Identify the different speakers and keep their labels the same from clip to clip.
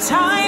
Speaker 1: time.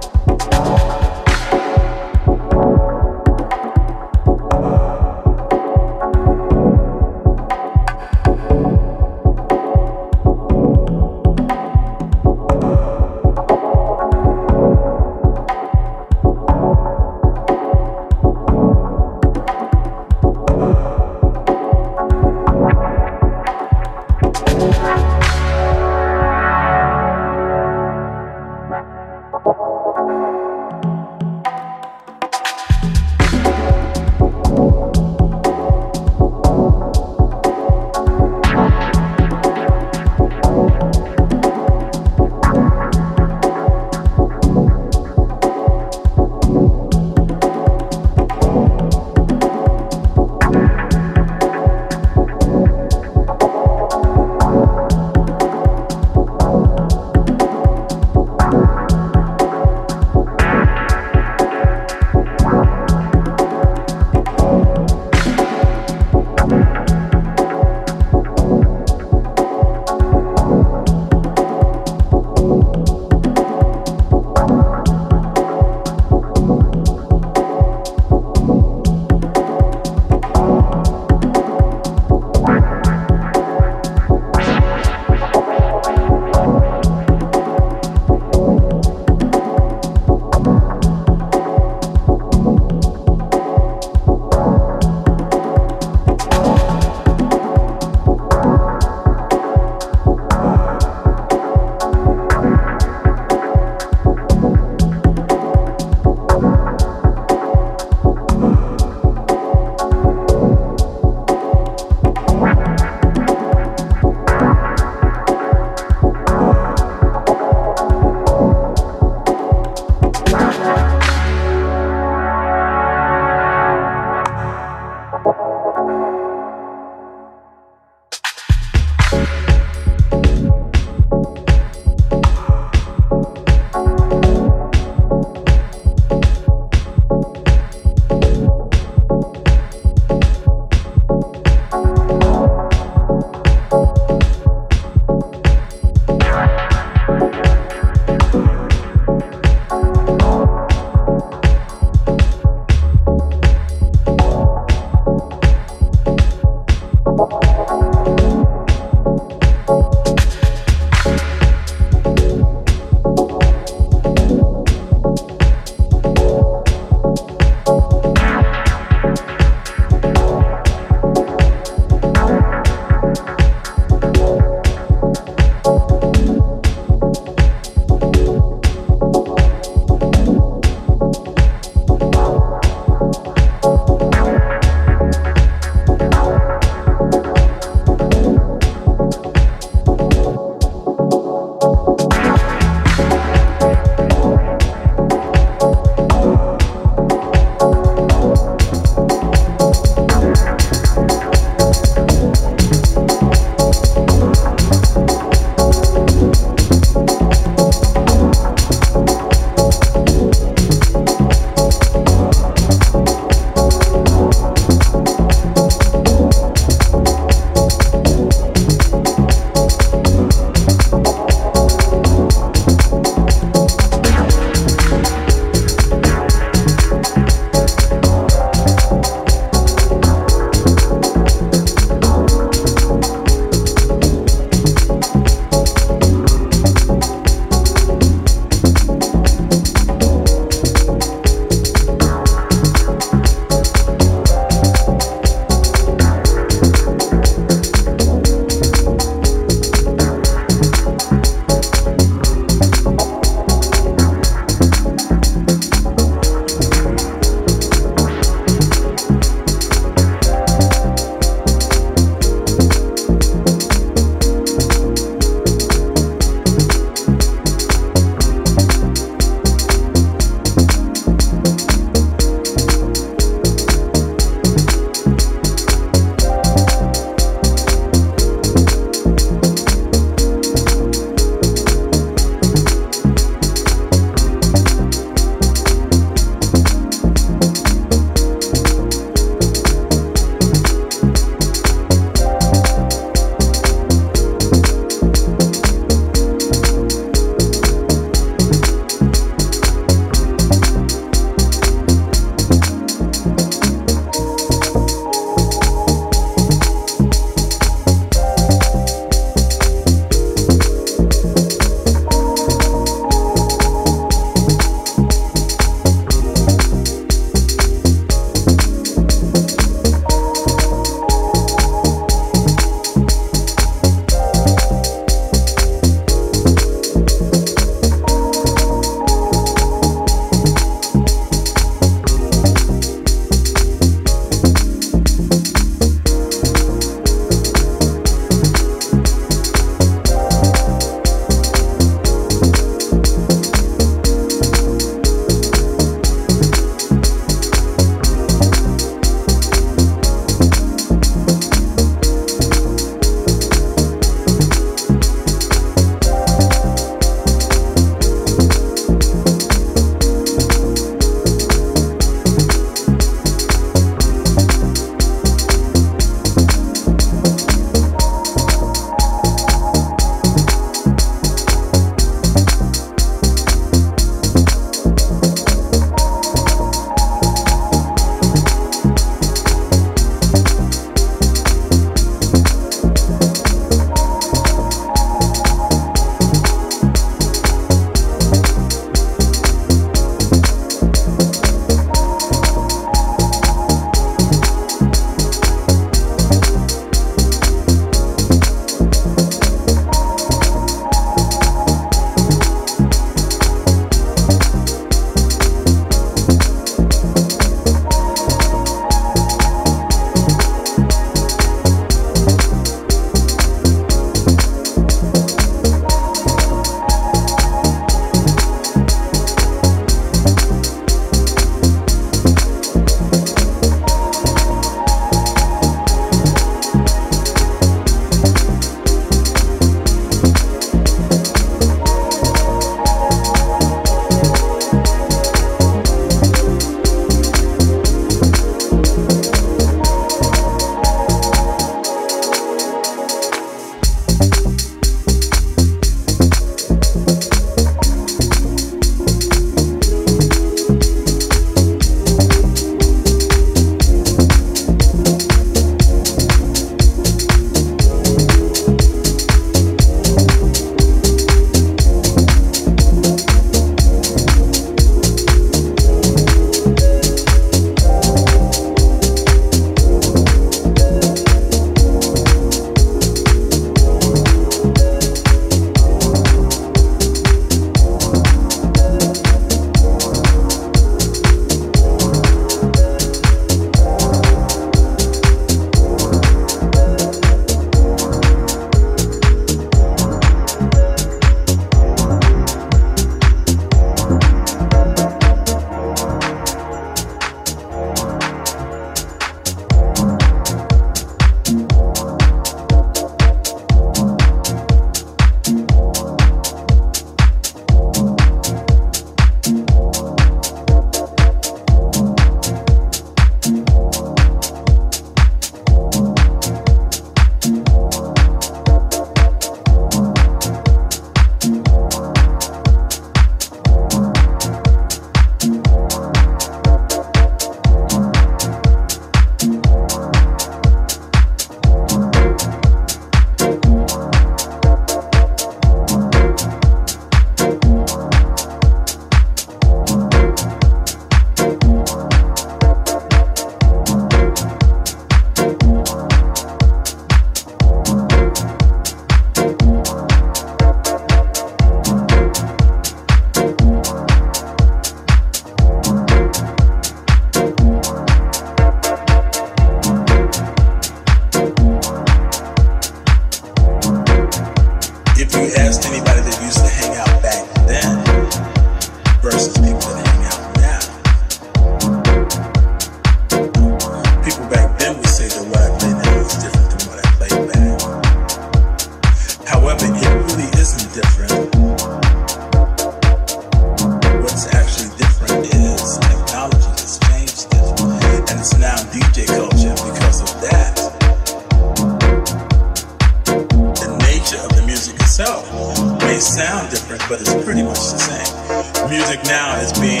Speaker 1: but it's pretty much the same. Music now is being,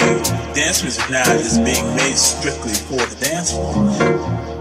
Speaker 1: dance music now is being made strictly for the dance floor.